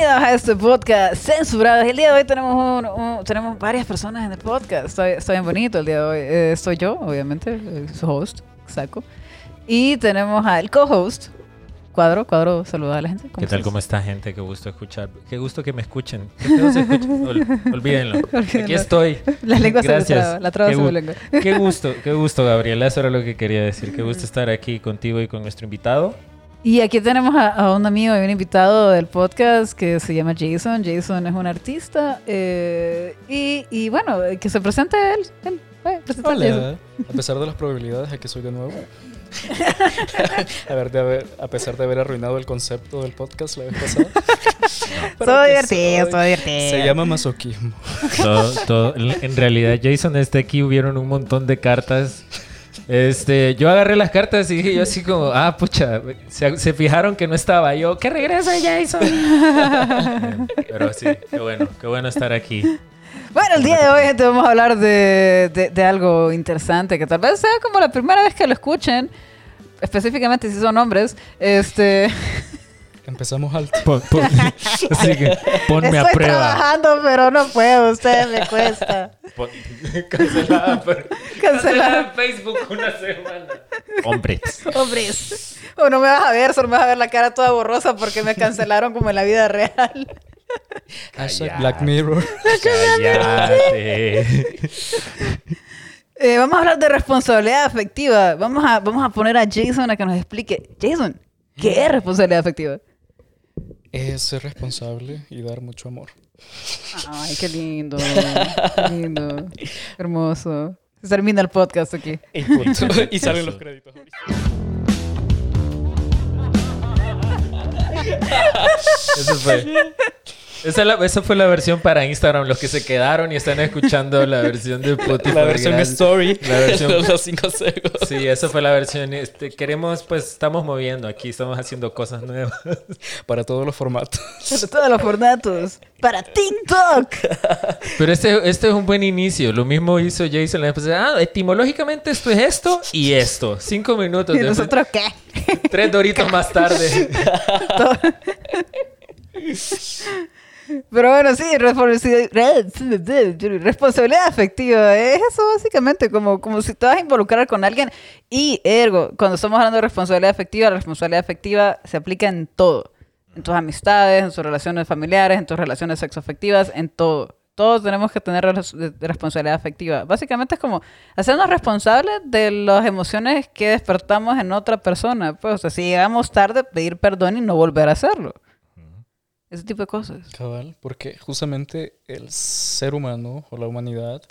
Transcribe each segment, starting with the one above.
Bienvenidos a este podcast censurado. El día de hoy tenemos, un- un- tenemos varias personas en el podcast. Está, está bien bonito el día de hoy. Eh, soy yo, obviamente, eh, su host, Saco. Y tenemos al co-host, Cuadro. Cuadro, saluda a la gente. ¿Qué tal? ¿Cómo está, gente? Qué gusto escuchar. Qué gusto que me escuchen. Se. Ol- olvídenlo. Aquí Olvídenlo. estoy. La lengua se Gracias. traba, la traba Qué se lengua. Qué gusto, qué gusto, Gabriela. Eso era lo que quería decir. Qué gusto estar aquí contigo y con nuestro invitado. Y aquí tenemos a, a un amigo y un invitado del podcast que se llama Jason. Jason es un artista. eh, y, y bueno, que se presente él. él. Eh, Jason. A pesar de las probabilidades, aquí soy de nuevo. a, ver, de haber, a pesar de haber arruinado el concepto del podcast la vez pasada. Aquí divertido, soy divertido. Se llama masoquismo. Todo- todo- en realidad, Jason está aquí. Hubieron un montón de cartas. Este, yo agarré las cartas y dije yo así como, ah, pucha, se, se fijaron que no estaba yo. ¡Que regresa Jason! Pero sí, qué bueno, qué bueno estar aquí. Bueno, el día de hoy gente, vamos a hablar de, de- de algo interesante que tal vez sea como la primera vez que lo escuchen, específicamente si son hombres. Este, Empezamos alto. Pon- pon- así que ponme a estoy prueba. trabajando, pero no puedo, ustedes me cuesta. Pon- cancelada, por- Cancelada. cancelada en Facebook una semana. Hombres. Hombres. O no me vas a ver, solo me vas a ver la cara toda borrosa porque me cancelaron como en la vida real. Hashtag Black Mirror. Eh, vamos a hablar de responsabilidad afectiva. Vamos a, vamos a poner a Jason a que nos explique. Jason, ¿qué es responsabilidad afectiva? Es ser responsable y dar mucho amor. Ay, qué lindo. Qué lindo. Hermoso. Se termina el podcast aquí. Y, punto. y salen los créditos. Eso fue. Esa, la- esa fue la versión para Instagram. Los que se quedaron y están escuchando la versión de Spotify. La versión story. La versión- de los 5 segundos. Sí, esa fue la versión. Este, queremos, pues, estamos moviendo aquí, estamos haciendo cosas nuevas. Para todos los formatos. Para todos los formatos. Para TikTok. Pero este, este es un buen inicio. Lo mismo hizo Jason la vez pasada. Ah, etimológicamente esto es esto y esto. Cinco minutos. ¿Y nosotros qué? Tres doritos más tarde. Pero bueno, sí, responsabilidad, afectiva. Es eso básicamente, como, como si te vas a involucrar con alguien. Y ergo, cuando estamos hablando de responsabilidad afectiva, la responsabilidad afectiva se aplica en todo. En tus amistades, en tus relaciones familiares, en tus relaciones sexoafectivas, en todo. Todos tenemos que tener responsabilidad afectiva. Básicamente es como hacernos responsables de las emociones que despertamos en otra persona. Pues, o sea, si llegamos tarde, pedir perdón y no volver a hacerlo. Ese tipo de cosas. Cabal, porque justamente el ser humano o la humanidad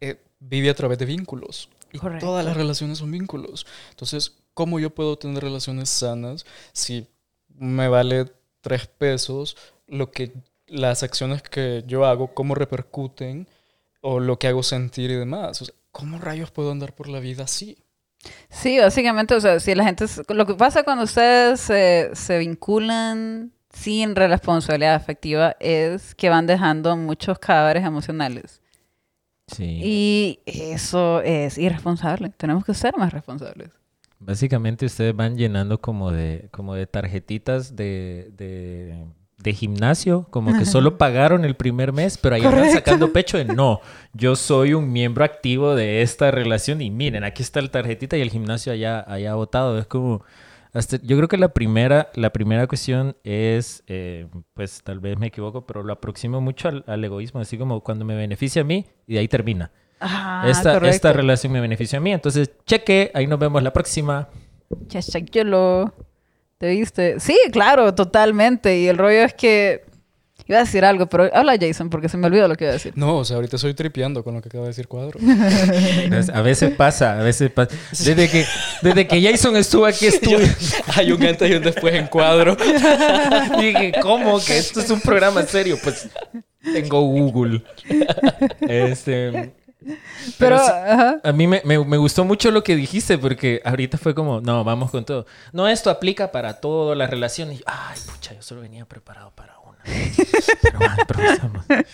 eh, vive a través de vínculos. Y Correcto. todas las relaciones son vínculos. Entonces, ¿cómo yo puedo tener relaciones sanas si me vale tres pesos lo que las acciones que yo hago, cómo repercuten o lo que hago sentir y demás? O sea, ¿Cómo rayos puedo andar por la vida así? Sí, básicamente, o sea, si la gente... Lo que pasa cuando ustedes se, se vinculan sin responsabilidad afectiva es que van dejando muchos cadáveres emocionales. Sí. Y eso es irresponsable. Tenemos que ser más responsables. Básicamente ustedes van llenando como de, como de tarjetitas de, de, de gimnasio, como que solo pagaron el primer mes, pero ahí Correcto. sacando pecho de no, yo soy un miembro activo de esta relación y miren, aquí está la tarjetita y el gimnasio allá, allá botado. Es como, hasta, yo creo que la primera, la primera cuestión es, eh, pues tal vez me equivoco, pero lo aproximo mucho al, al egoísmo, así como cuando me beneficia a mí y de ahí termina. Esta, correcto. esta relación me beneficia a mí, entonces cheque, ahí nos vemos la próxima. YOLO. ¿Te viste? Sí, claro, totalmente. Y el rollo es que... Iba a decir algo, pero habla Jason porque se me olvidó lo que iba a decir. No, o sea, ahorita estoy tripeando con lo que acaba de decir Cuadro. A veces pasa, a veces pasa. Desde que, desde que Jason estuvo aquí, estuve. Hay un antes y un después en Cuadro. Dije, ¿cómo que esto es un programa serio? Pues tengo Google. Este. Pero, sí, ajá. a mí me, me- me gustó mucho lo que dijiste porque ahorita fue como, no, vamos con todo. No, esto aplica para todas las relaciones. Ay, pucha, yo solo venía preparado para. Pero ah.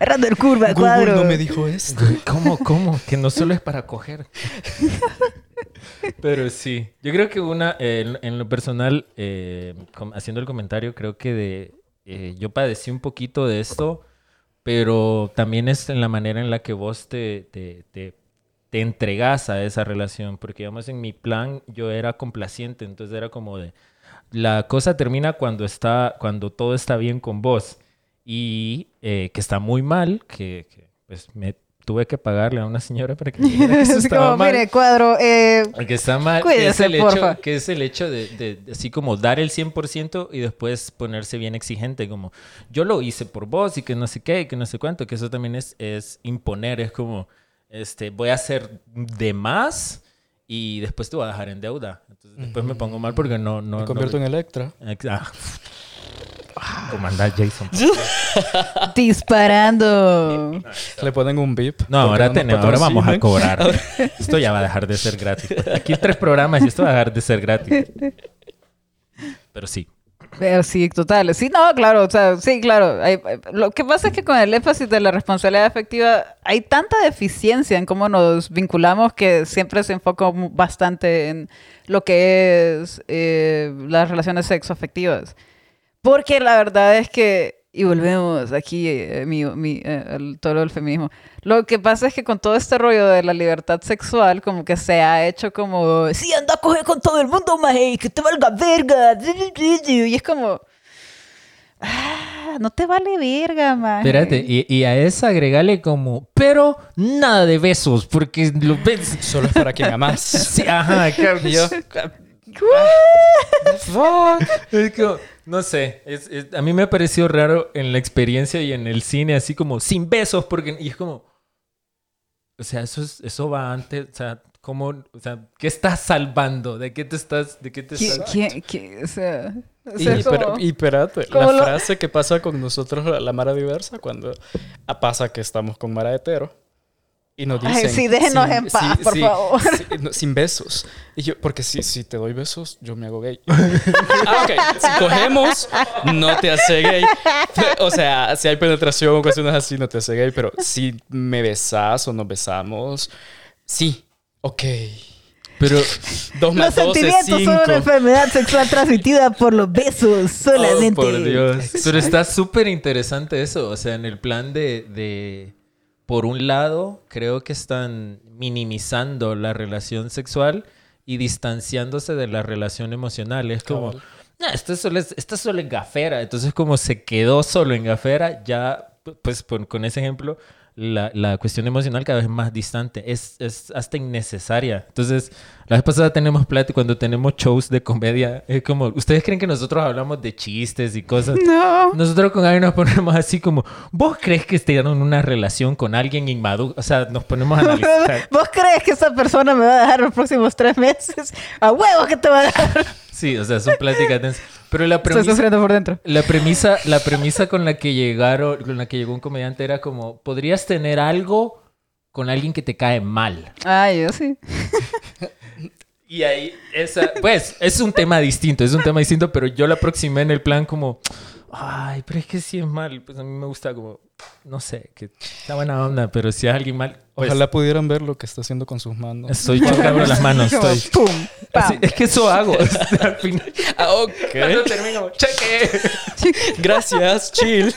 Errando el curva, Google cuadro. no me dijo esto. ¿Cómo, cómo? Que no solo es para coger. Pero sí, yo creo que una, eh, en, en lo personal, eh, haciendo el comentario, creo que de eh, yo padecí un poquito de esto, pero también es en la manera en la que vos te, te, te, te entregas a esa relación, porque digamos en mi plan yo era complaciente, entonces era como de, la cosa termina cuando, está, cuando todo está bien con vos y eh, que está muy mal, que, que, pues me tuve que pagarle a una señora para que me dijera que eso estaba como, mal. mire, cuadro, eh, Que está mal, que es el hecho, que es el hecho de, de- de así como dar el 100% y después ponerse bien exigente, como yo lo hice por vos y que no sé qué, y que no sé cuánto, que eso también es, es imponer, es como, este, voy a hacer de más y después te voy a dejar en deuda. Entonces después me pongo mal porque no... no Me convierto en Electra. Ah. Comandar Jason. disparando. Le ponen un beep. No, ahora, tenemos, ahora vamos a cobrar. Esto ya va a dejar de ser gratis. Aquí tres programas y esto va a dejar de ser gratis. Pero sí. Pero sí, total. Sí, no, claro, o sea, sí, claro. Hay- lo que pasa es que con el énfasis de la responsabilidad afectiva hay tanta deficiencia en cómo nos vinculamos que siempre se enfoca bastante en lo que es eh, las relaciones sexoafectivas. Porque la verdad es que, y volvemos aquí, eh, mi, mi, eh, el toro del feminismo, lo que pasa es que con todo este rollo de la libertad sexual, como que se ha hecho como, sí, anda a coger con todo el mundo, maje, que te valga verga. Y es como, ah, no te vale verga, maje. Espérate, y, y a esa agregale como, pero nada de besos, porque los besos... Solo es para quien amas. Sí, ajá, claro. Y yo, Es como, no sé, es- es- a mí me ha parecido raro en la experiencia y en el cine, así como sin besos, porque y es como, o sea, eso es, eso va antes, o sea, ¿cómo, o sea, qué estás salvando? ¿De qué te estás, de qué te ¿Quién, estás? quién- quién- o sea, o Y, sea, pero- como- y espérate, la lo- frase que pasa con nosotros, la, la Mara diversa, cuando ah, pasa que estamos con Mara hetero y nos Ay, dicen... sí, déjenos en paz, por favor. sí, no, sin besos. Y yo, porque si, si te doy besos, yo me hago gay. ah, ok. Si cogemos, no te hace gay. O sea, si hay penetración o cuestiones así, no te hace gay. Pero si me besas o nos besamos, sí. Ok. Pero, Dos Los más dos es sentimientos son una enfermedad sexual transmitida por los besos solamente. Oh, por Dios. Pero está súper interesante eso. O sea, en el plan de, de- Por un lado, creo que están minimizando la relación sexual y distanciándose de la relación emocional. Es como. "Nah, esto solo es, esto solo es gafera. Entonces, como se quedó solo en gafera, ya, pues por- con ese ejemplo, la, la cuestión emocional cada vez más distante. Es, es hasta innecesaria. Entonces, la vez pasada tenemos plática, cuando tenemos shows de comedia, es como, ¿ustedes creen que nosotros hablamos de chistes y cosas? No. Nosotros con alguien nos ponemos así como, ¿vos crees que estén en una relación con alguien inmaduro? O sea, nos ponemos a analizar. ¿Vos crees que esa persona me va a dejar los próximos tres meses? A huevo que te va a dejar. Sí, o sea, son pláticas densas. Pero la Estoy premisa, sufriendo por dentro. la premisa, la premisa con la que llegaron, con la que llegó un comediante era como, podrías tener algo con alguien que te cae mal. Ah, yo sí. Y ahí, esa, pues, es un tema distinto, es un tema distinto, pero yo la aproximé en el plan como, ay, pero es que si es mal, pues a mí me gusta como, no sé, que está buena onda, pero si es alguien mal, pues, Ojalá pudieran ver lo que está haciendo con sus manos. estoy chocando las manos, estoy... pum, pam. Así- es que eso hago. Al final, Ah, cuando ok. termino, cheque. Gracias, chill.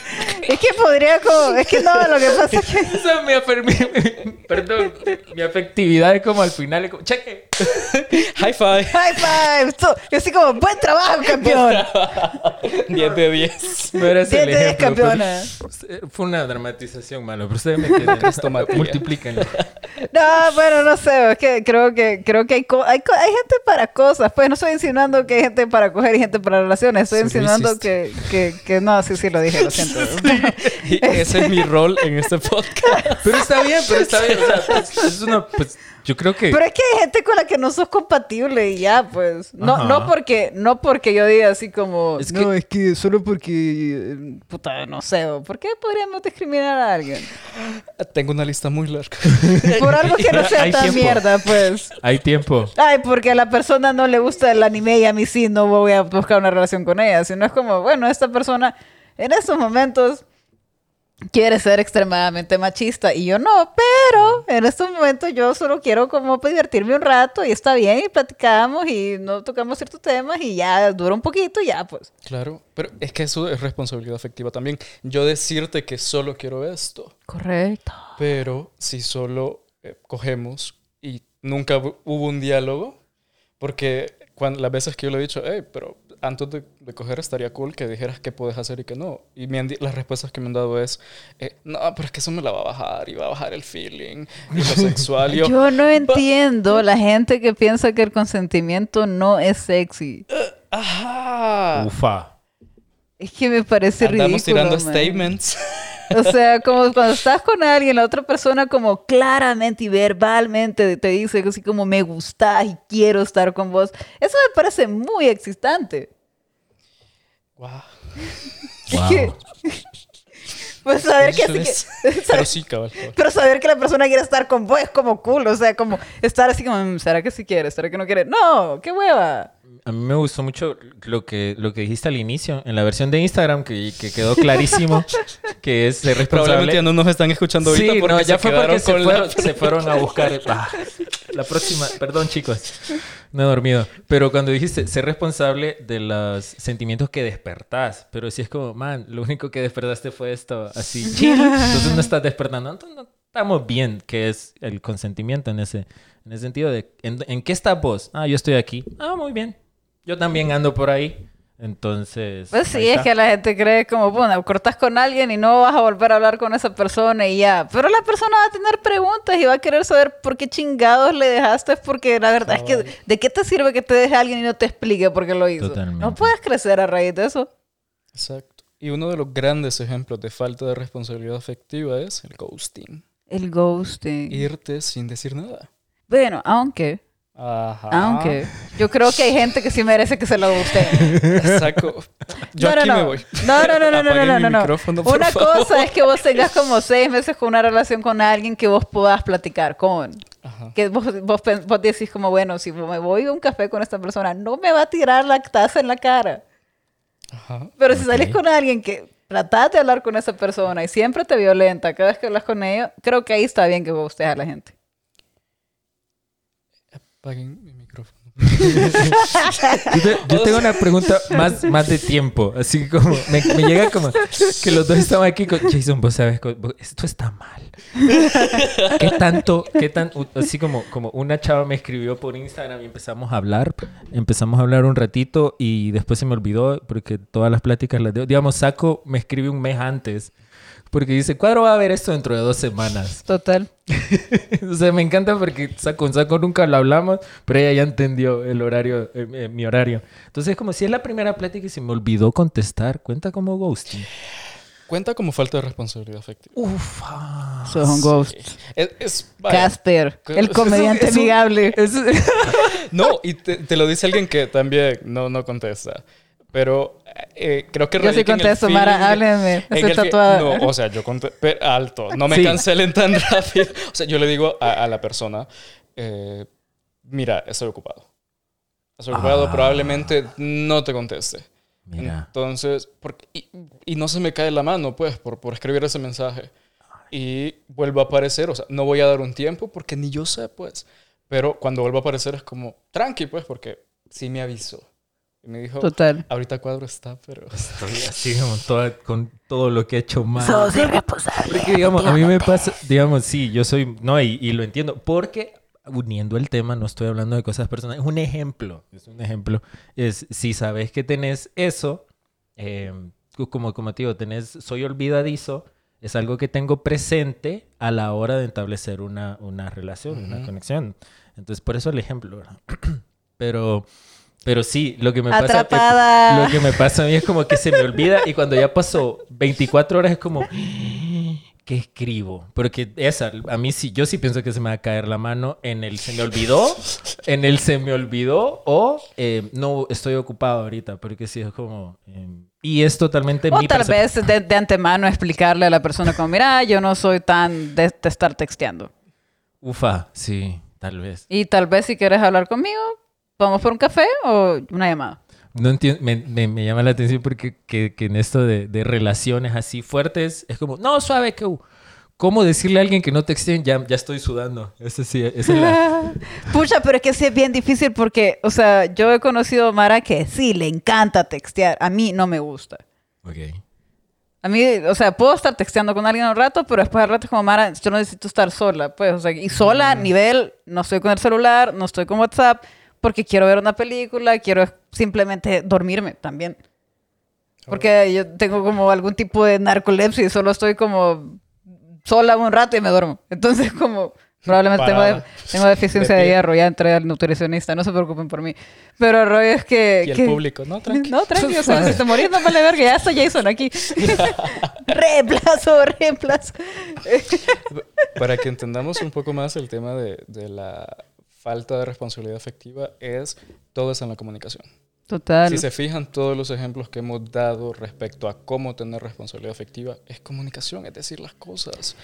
Es que podría como... Es que no, lo que pasa es que... O sea, mi, afer- mi- perdón, mi afectividad es como al final, es como, cheque. High five. High five. Yo así como, buen trabajo, campeón. 10 de 10. No eres el 10 de 10, ejemplo. pero- campeona. Fue una dramatización, malo, pero ustedes me entienden. Crestomatía. Multiplican. No, bueno, no sé, es que creo que creo que hay, co- hay, co- hay gente para cosas. Pues no estoy insinuando que hay gente para coger y gente para relaciones. Estoy Sí, insinuando que, que, que no, sí, sí lo dije, lo siento. Y ese es mi rol en este podcast. Pero está bien, pero está bien. O sea, pues, es una, pues, yo creo que... Pero es que hay gente con la que no sos compatible y ya, pues. No, Ajá. no porque, no porque yo diga así como, Es no, que- es que solo porque, puta, no sé, o ¿por qué podríamos discriminar a alguien? Tengo una lista muy larga. Por algo que no sea tan tiempo. mierda, pues. Hay tiempo. Ay, porque a la persona no le gusta el anime y a mí sí, no voy a buscar una relación con ella. Sino es como, bueno, esta persona en estos momentos quiere ser extremadamente machista y yo no, pero en estos momentos yo solo quiero como divertirme un rato y está bien y platicamos y no tocamos ciertos temas y ya dura un poquito y ya pues. Claro, pero es que eso es responsabilidad afectiva también. Yo decirte que solo quiero esto, Correcto. pero si solo eh, cogemos y nunca hu- hubo un diálogo, porque cuando, las veces que yo le he dicho, hey, pero antes de, de coger estaría cool que dijeras qué puedes hacer y qué no. Y me han las respuestas que me han dado es, eh, no, pero es que eso me la va a bajar y va a bajar el feeling y lo sexual. Yo, Yo no entiendo la gente que piensa que el consentimiento no es sexy. ajá. Ufa. Es que me parece Andamos ridículo. tirando man. statements. O sea, como cuando estás con alguien, la otra persona como claramente y verbalmente te dice así como me gustas y quiero estar con vos. Eso me parece muy excitante. wow. Es Wow. que- pues saber que, Eso así es- que- Pero sí, cabal. cabal. pero saber que la persona quiere estar con vos es como cool, o sea, como estar así como, "Mm, ¿será que sí quiere? ¿Será que no quiere? No, qué hueva. A mí me gustó mucho lo que, lo que dijiste al inicio, en la versión de Instagram, que, que quedó clarísimo, que es ser Probablemente ya responsable. no nos están escuchando ahorita Sí, porque no, ya se fue porque se fueron, se fueron a buscar. Ah, la próxima, perdón chicos, no he dormido. Pero cuando dijiste ser responsable de los sentimientos que despertás, pero si es como, man, lo único que despertaste fue esto, así, entonces no estás despertando. Entonces no estamos bien, que es el consentimiento en ese, en ese sentido de, ¿en, en qué estás vos? Ah, yo estoy aquí. Ah, muy bien. Yo también ando por ahí. Entonces. Pues sí, es que la gente cree como, bueno, cortas con alguien y no vas a volver a hablar con esa persona y ya. Pero la persona va a tener preguntas y va a querer saber por qué chingados le dejaste, porque la verdad es que, ¿de qué te sirve que te deje alguien y no te explique por qué lo hizo? Totalmente. No puedes crecer a raíz de eso. Exacto. Y uno de los grandes ejemplos de falta de responsabilidad afectiva es el ghosting. El ghosting. Irte sin decir nada. Bueno, aunque, Ajá. aunque, yo creo que hay gente que sí merece que se lo guste. Saco. Yo no, no, aquí no. me voy. No, no, no, no, no, no, no, no. micrófono, por Una favor. cosa es que vos tengas como seis meses con una relación con alguien que vos puedas platicar con. Ajá. Que vos, vos, vos decís como, bueno, si me voy a un café con esta persona, no me va a tirar la taza en la cara. Ajá. Pero si salís Ok. con alguien que tratás de hablar con esa persona y siempre te violenta cada vez que hablas con ellos, creo que ahí está bien que vos a la gente. Apaguen mi micrófono. Yo, te- yo tengo una pregunta más, más de tiempo. Así como me, me llega como que los dos estaban aquí con Jason, vos sabes, vos- esto está mal. ¿Qué tanto, qué tan, así como, como una chava me escribió por Instagram y empezamos a hablar, empezamos a hablar un ratito y después se me olvidó porque todas las pláticas las debo. Digamos, Saco me escribe un mes antes porque dice, Cuadro va a ver esto dentro de dos semanas. Total. o sea, me encanta porque con Saco nunca lo hablamos, pero ella ya entendió el horario, eh, eh, mi horario. Entonces, como si es la primera plática y se me olvidó contestar, cuenta como ghosting. Cuenta como falta de responsabilidad afectiva. Ufa. Sos un ghost. Es, es-. Casper, el comediante eso- amigable. No, y te, te lo dice alguien que también no, no contesta. Pero eh, creo que Yo sí contesto, Mara, háblenme. en Estoy tatuada. No, o sea, yo contesto. Alto, no me Sí. cancelen tan rápido. O sea, yo le digo a, a la persona, eh, mira, estoy ocupado. Estoy ocupado, Ah. probablemente no te conteste. Mira. Entonces, porque, y, y no se me cae la mano, pues, por, por escribir ese mensaje. Y vuelve a aparecer, o sea, no voy a dar un tiempo porque ni yo sé, pues. Pero cuando vuelve a aparecer es como, tranqui, pues, porque sí me avisó. Y me dijo, Total. ahorita cuadro está, pero... Estoy así como toda- con todo lo que he hecho mal. Sos irresponsable. Porque, digamos, a mí me pasa, digamos, sí, yo soy, no, y, y lo entiendo, porque uniendo el tema, no estoy hablando de cosas personales, es un ejemplo, es un ejemplo, es si sabes que tenés eso, eh, como, como te digo, tenés, soy olvidadizo, es algo que tengo presente a la hora de establecer una, una relación, una conexión. Entonces, por eso el ejemplo, ¿verdad? Pero, pero sí, lo que me pasa... Atrapada. Lo que me pasa a mí es como que se me olvida y cuando ya pasó 24 horas es como, ¿qué escribo? Porque esa, a mí sí, yo sí pienso que se me va a caer la mano en el se me olvidó, en el se me olvidó o eh, no estoy ocupado ahorita, porque sí es como... eh, y es totalmente O mi tal vez de, de antemano explicarle a la persona como, mira, yo no soy tan de, de estar texteando. Ufa, sí, tal vez. Y tal vez si quieres hablar conmigo, vamos por un café o una llamada. no entiendo, me, me- me llama la atención porque que, que en esto de, de relaciones así fuertes es como, no, suave, que ¿Cómo decirle a alguien que no texten? Ya, ya estoy sudando. Esa sí, esa es la... Pucha, pero es que sí es bien difícil porque, o sea, yo he conocido a Mara que sí, le encanta textear. A mí no me gusta. Ok. A mí, o sea, puedo estar texteando con alguien un rato, pero después al rato es como, Mara, yo necesito estar sola. Pues, o sea, y sola a nivel, no estoy con el celular, no estoy con WhatsApp, porque quiero ver una película, quiero simplemente dormirme también. Porque yo tengo como algún tipo de narcolepsia y solo estoy como sola un rato y me duermo. Entonces, como probablemente tengo, de- tengo deficiencia De de, hierro, ya entré al nutricionista, no se preocupen por mí. Pero el rollo es que... Y el que- público, no, tranqui. No, tranqui, o sea, si te morís no vale verga, ya está Jason aquí. reemplazo, reemplazo. Para que entendamos un poco más el tema de, de la falta de responsabilidad afectiva, es todo es en la comunicación. Total. Si se fijan, todos los ejemplos que hemos dado respecto a cómo tener responsabilidad afectiva es comunicación, es decir las cosas.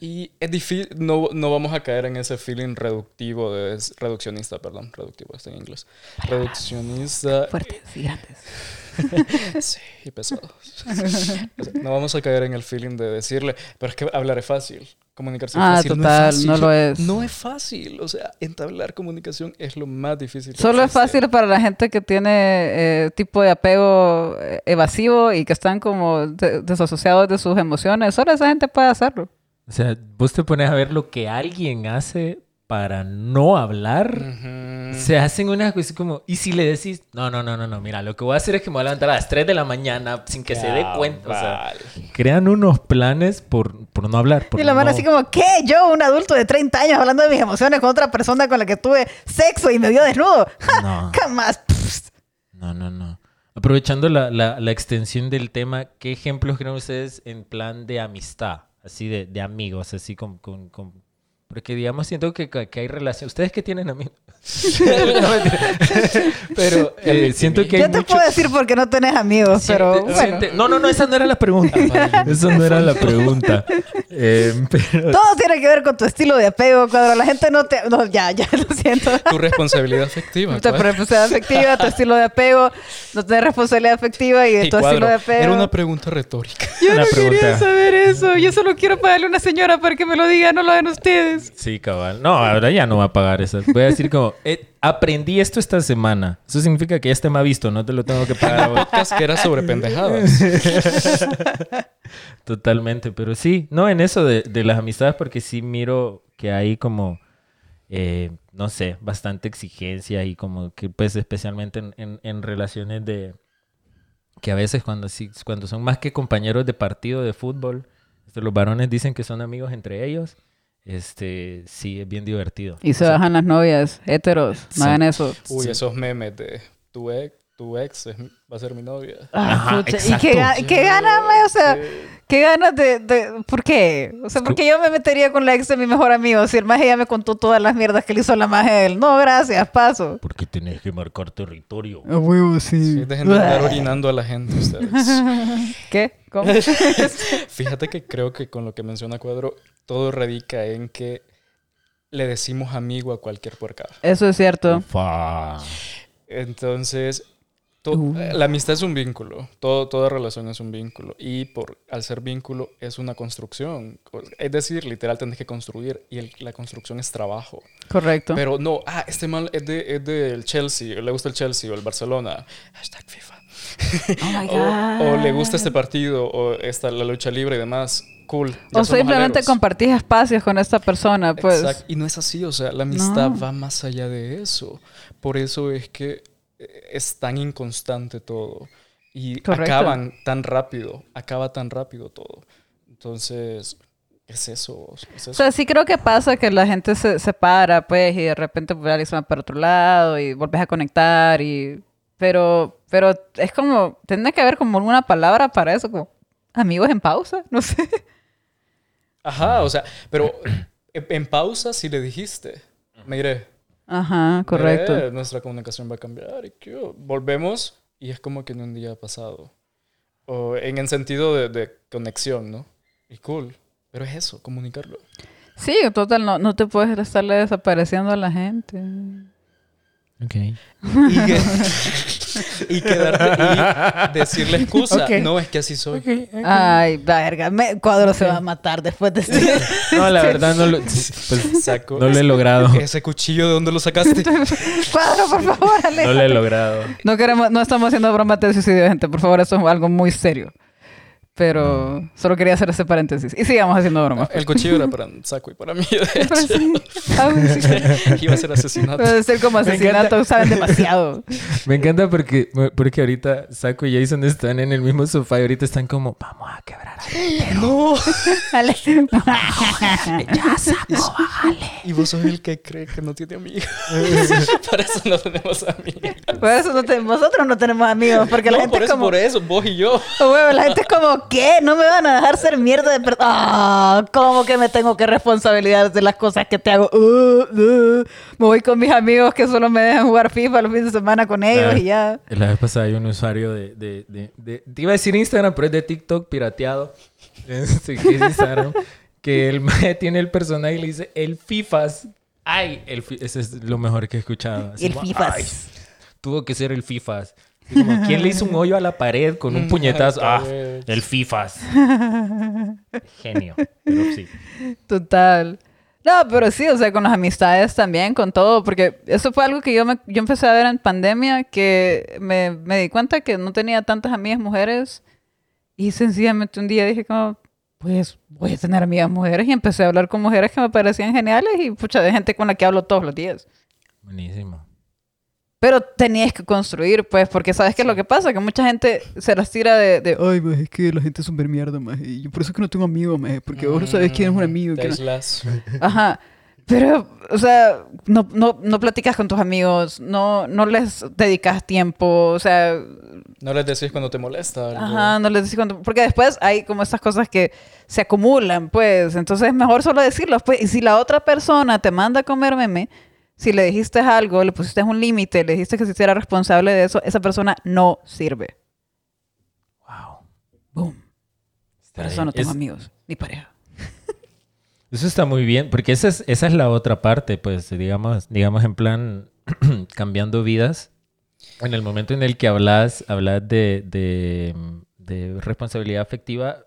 Y es difícil, no, no vamos a caer en ese feeling reductivo, de, reduccionista, perdón, reductivo está en inglés. Reduccionista Fuertes y grandes. Sí, y pesados. No vamos a caer en el feeling de decirle, pero es que hablar es fácil. Comunicarse Ah, fácil. total, no, es no fácil. lo es. No es fácil. O sea, entablar comunicación es lo más difícil. Solo es fácil para la gente que tiene eh, tipo de apego eh, evasivo y que están como de- desasociados de sus emociones. Solo esa gente puede hacerlo. O sea, vos te pones a ver lo que alguien hace para no hablar. Se hacen unas cosas como, y si le decís, no, no, no, no, no, mira, lo que voy a hacer es que me voy a levantar a las 3 de la mañana sin que se dé cuenta. O sea, crean unos planes por, por no hablar. por y la mano no- así como, ¿qué? Yo, un adulto de 30 años, hablando de mis emociones con otra persona con la que tuve sexo y me vio desnudo. No. Jamás. No, no, no. Aprovechando la, la, la extensión del tema, ¿qué ejemplos creen ustedes en plan de amistad? Así de, de amigos, así con, con, con- Porque digamos, siento que, que que hay relación. ¿Ustedes qué tienen amigos? No, mentira. pero eh, siento que hay Yo te mucho... puedo decir porque no tenés amigos, pero Siente- bueno. siente- No, no, no, esa no era la pregunta. Esa no era la pregunta. Eh, pero Todo tiene que ver con tu estilo de apego. Cuando la gente no te... No, ya, ya, lo siento. Tu responsabilidad afectiva. Tu pues. responsabilidad afectiva, tu estilo de apego, no tener responsabilidad afectiva y, Y tu cuadro, estilo de apego. Era una pregunta retórica. Yo Una no quería saber eso. Yo solo quiero pagarle a una señora para que me lo diga, no lo hagan ustedes. Sí, cabal. No, ahora ya no va a pagar eso. Voy a decir como, eh, aprendí esto esta semana. Eso significa que ya este me ha visto, no te lo tengo que pagar. vos. Podcast que era sobre pendejadas. Totalmente, pero sí, no en eso de, de las amistades, porque sí miro que hay como, eh, no sé, bastante exigencia y como que pues especialmente en, en- en relaciones de, que a veces cuando, cuando son más que compañeros de partido de fútbol, los varones dicen que son amigos entre ellos, este, sí, es bien divertido. Y se O sea, bajan las novias, heteros, Sí. no hagan eso. Uy, Sí. esos memes de tu ex, tu ex es- va a ser mi novia. Ah, Ajá, pucha, ¿Y qué, ga- qué ganas? O sea, Sí. qué ganas de, de- ¿Por qué? O sea, ¿por qué yo me metería con la ex de mi mejor amigo? Si el maje ya me contó todas las mierdas que le hizo a la maje a él. No, gracias, paso. Porque tenés que marcar territorio. A huevo, Sí, dejen de estar orinando a la gente ustedes. ¿Qué? ¿Cómo? Fíjate que creo que con lo que menciona Cuadro, todo radica en que le decimos amigo a cualquier puerca. Eso es cierto. Ufa. Entonces, to- Uh. eh, la amistad es un vínculo. Todo, toda relación es un vínculo. Y por, al ser vínculo es una construcción. Es decir, literal, tenés que construir. Y el- la construcción es trabajo. Correcto. Pero no, ah, este mal es, de, es del Chelsea, le gusta el Chelsea o el Barcelona. Hashtag FIFA. Oh my o, o le gusta este partido o esta, la lucha libre y demás. Cool. O simplemente aleros. compartís espacios con esta persona, pues. Exacto. Y no es así, o sea, la amistad No. va más allá de eso. Por eso es que es tan inconstante todo. Y Correcto. acaban tan rápido, acaba tan rápido todo. Entonces, es eso. Es eso. O sea, sí creo que pasa que la gente se separa, pues, y de repente pues, alguien se va para otro lado y volvés a conectar y... Pero, pero es como, tiene que haber como una palabra para eso, como amigos en pausa, no sé. Ajá, o sea, pero en en pausa si le dijiste, mire, Ajá, correcto. eh, nuestra comunicación va a cambiar y que volvemos y es como que en un día ha pasado. O en el sentido de, de conexión, ¿no? Y cool. Pero es eso, comunicarlo. Sí, total, no, no te puedes estarle desapareciendo a la gente. Ok. y, que- y quedar- y decirle excusa. No, es que así soy. Ay, verga. Me, cuadro se va a matar después de este. No, la verdad no lo, pues, Saco. no lo he logrado. Ese cuchillo, ¿de dónde lo sacaste? cuadro, por favor, aléjate. No lo he logrado. No queremos, no estamos haciendo bromas de suicidio, gente. Por favor, eso es algo muy serio. Pero solo quería hacer ese paréntesis. Y sigamos haciendo bromas. El cuchillo era para Saco y para mí, de hecho. sí. Ah, sí. Iba a ser asesinato. Puede ser como asesinato, saben demasiado. Me encanta porque, porque ahorita Saco y Jason están en el mismo sofá y ahorita están como, vamos a quebrar a No. Ya, Saco, bájale. Y vos sos el que cree que no tiene amigos. Para eso no tenemos amigos. Por eso no te- nosotros no tenemos amigos, porque la gente por es eso, como... por eso, vos y yo. Huevo, la gente es como, ¿qué? No me van a dejar ser mierda de persona. Ah, ¿Cómo que me tengo que responsabilizar de las cosas que te hago? Uh, uh. Me voy con mis amigos que solo me dejan jugar FIFA los fines de semana con ellos y ya. La vez pasada hay un usuario de, de, de, de- Te iba a decir Instagram, pero es de TikTok pirateado. Este, que es Instagram. que el tiene el personaje y le dice el FIFAs. Ay, el ese es lo mejor que he escuchado. Así El como, FIFAs. "Ay, tuvo que ser el FIFAs. Así como, ¿Quién le hizo un hoyo a la pared con un puñetazo? Ah, el FIFAs. Genio. Pero sí. Total. No, pero sí, o sea, con las amistades también, con todo, porque eso fue algo que yo, me, yo empecé a ver en pandemia, que me, me di cuenta que no tenía tantas amigas mujeres y sencillamente un día dije como, pues voy a tener amigas mujeres y empecé a hablar con mujeres que me parecían geniales y pucha, de gente con la que hablo todos los días. Buenísimo. Pero tenías que construir, pues, porque ¿sabes qué es lo que pasa? Que mucha gente se las tira de, de ay, maje, es que la gente es súper mierda, maje, y yo por eso es que no tengo amigos, maje, porque vos no sabes quién es un amigo. Te no- aislas. Ajá. Pero, o sea, no, no, no platicas con tus amigos, no, no les dedicas tiempo, o sea, No les decís cuando te molesta. ajá, no les decís cuando... Porque después hay como estas cosas que se acumulan, pues, entonces es mejor solo decirlos, pues, y si la otra persona te manda a comer meme, si le dijiste algo, le pusiste un límite, le dijiste que se hiciera responsable de eso, esa persona no sirve. Wow. Boom. Por eso no tengo Es- amigos, ni pareja. Eso está muy bien, porque esa es, esa es la otra parte, pues, digamos, digamos en plan cambiando vidas. En el momento en el que hablas, hablas de, de, de responsabilidad afectiva,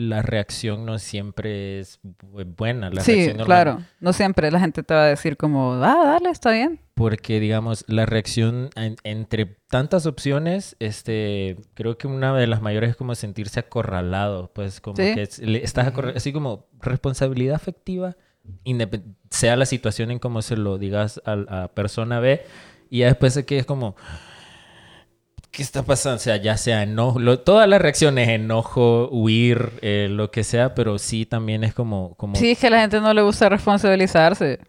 la reacción no siempre es bu- buena. La Sí, reacción normal- claro. No siempre la gente te va a decir como, ah, dale, está bien. Porque, digamos, la reacción en- entre tantas opciones, este, creo que una de las mayores es como sentirse acorralado, pues como Sí. que es- le- estás acorralado, así como responsabilidad afectiva, sea la situación en cómo se lo digas a la persona B, y ya después de que es como, ¿qué está pasando? O sea, ya sea enojo, lo- todas las reacciones, enojo, huir, eh, lo que sea, pero sí también es como... como Sí, es que a la gente no le gusta responsabilizarse.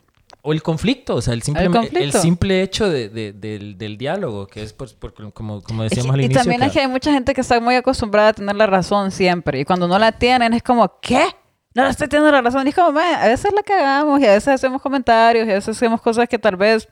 o el conflicto, o sea, el simple, el simple hecho de- de- del, del diálogo, que es por, por- como, como decíamos al y inicio. también es que- que hay mucha gente que está muy acostumbrada a tener la razón siempre. Y cuando no la tienen es como, ¿qué? No estoy teniendo la razón. Y es como, "Man, a veces la cagamos y a veces hacemos comentarios y a veces hacemos cosas que tal vez,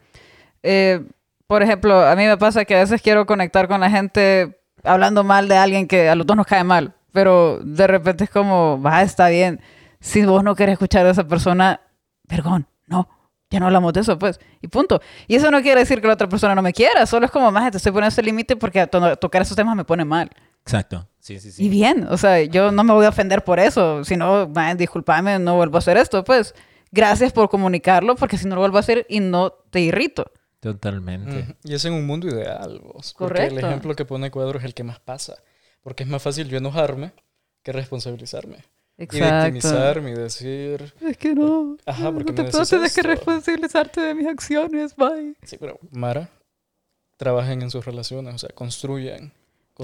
eh, por ejemplo, a mí me pasa que a veces quiero conectar con la gente hablando mal de alguien que a los dos nos cae mal. Pero de repente es como, va, está bien. Si vos no querés escuchar a esa persona, perdón, no. Ya no hablamos de eso, pues. Y punto. Y eso no quiere decir que la otra persona no me quiera. Solo es como, más te estoy poniendo ese límite porque to- tocar esos temas me pone mal. Exacto. Sí, sí, sí. Y bien, o sea, yo no me voy a ofender por eso. Si no, man, discúlpame, no vuelvo a hacer esto. Pues, gracias por comunicarlo porque si no lo vuelvo a hacer y no te irrito. Totalmente. Ujú. Y es en un mundo ideal, vos. Porque Correcto. el ejemplo que pone Cuadro es el que más pasa. Porque es más fácil yo enojarme que responsabilizarme. Y Exacto. victimizarme y decir... Es que no. Ajá, porque no te me puedo tener que responsabilizarte de mis acciones, bye. Sí, pero Mara, trabajen en sus relaciones, o sea, construyan.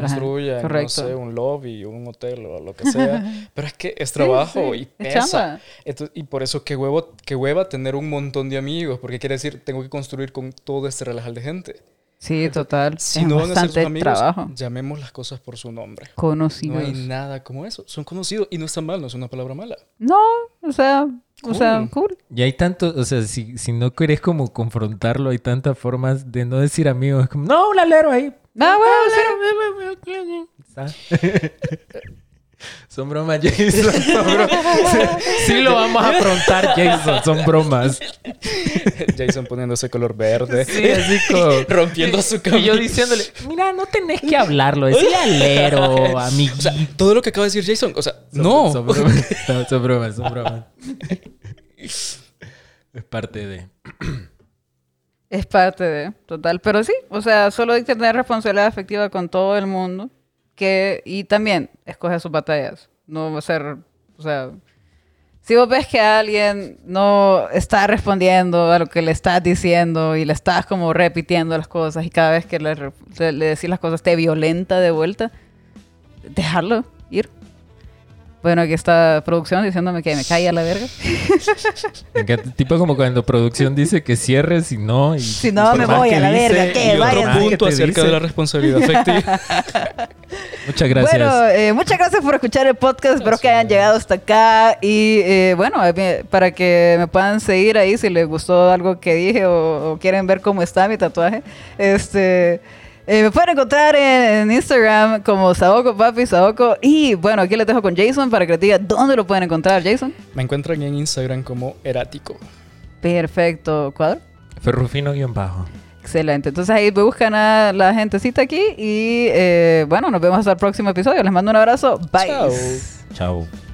Construyan, no sé, un lobby, un hotel o lo que sea. Pero es que es trabajo Sí, sí, y es pesa. Entonces, y por eso qué huevo, qué hueva tener un montón de amigos, porque quiere decir, tengo que construir con todo este relajal de gente. Sí, total. Si es no van a ser sus amigos, trabajo. llamemos las cosas por su nombre. No Conocidos. hay nada como eso. Son conocidos y no está mal, no es una palabra mala. No, o sea, o sea, Cool. cool. Y hay tanto, o sea, si, si no querés como confrontarlo, hay tantas formas de no decir amigos. Es como, no, un alero ahí. Bueno, sí. Está. Son bromas, Jason. Son bromas. Sí, lo vamos a afrontar, Jason. Son bromas. Jason poniéndose color verde. Sí, así como... Rompiendo su Y camino. yo diciéndole, mira, no tenés que hablarlo. Decía alero, amiguito. O sea, todo lo que acaba de decir Jason. O sea, Son- no. Son bromas. No, son bromas, son bromas. Es parte de... Es parte de, total. Pero sí, o sea, solo hay que tener responsabilidad afectiva con todo el mundo. Que, y también escoge sus batallas. No va a ser, o sea, si vos ves que alguien no está respondiendo a lo que le estás diciendo y le estás como repitiendo las cosas y cada vez que le, le, le decís las cosas te violenta de vuelta, dejarlo ir. Bueno, aquí está producción diciéndome que me cae a la verga. Tipo como cuando producción dice que cierres y no. Y Si no, me voy a la dice, verga, ¿qué? y otro Váyanse. Otro punto acerca dice. de la responsabilidad afectiva. Muchas gracias. Bueno, eh, muchas gracias por escuchar el podcast. Espero que hayan llegado hasta acá. Y eh, bueno, para que me puedan seguir ahí si les gustó algo que dije o, o quieren ver cómo está mi tatuaje. Este. Eh, me pueden encontrar en, en Instagram como Saoko Papi Saoko. Y bueno, aquí les dejo con Jason para que les diga dónde lo pueden encontrar, Jason. Me encuentran en Instagram como erático. Perfecto, cuadro. Ferrufino guion bajo. Excelente. Entonces ahí buscan a la gentecita aquí. Y eh, bueno, nos vemos hasta el próximo episodio. Les mando un abrazo. Bye. Chao. Chao.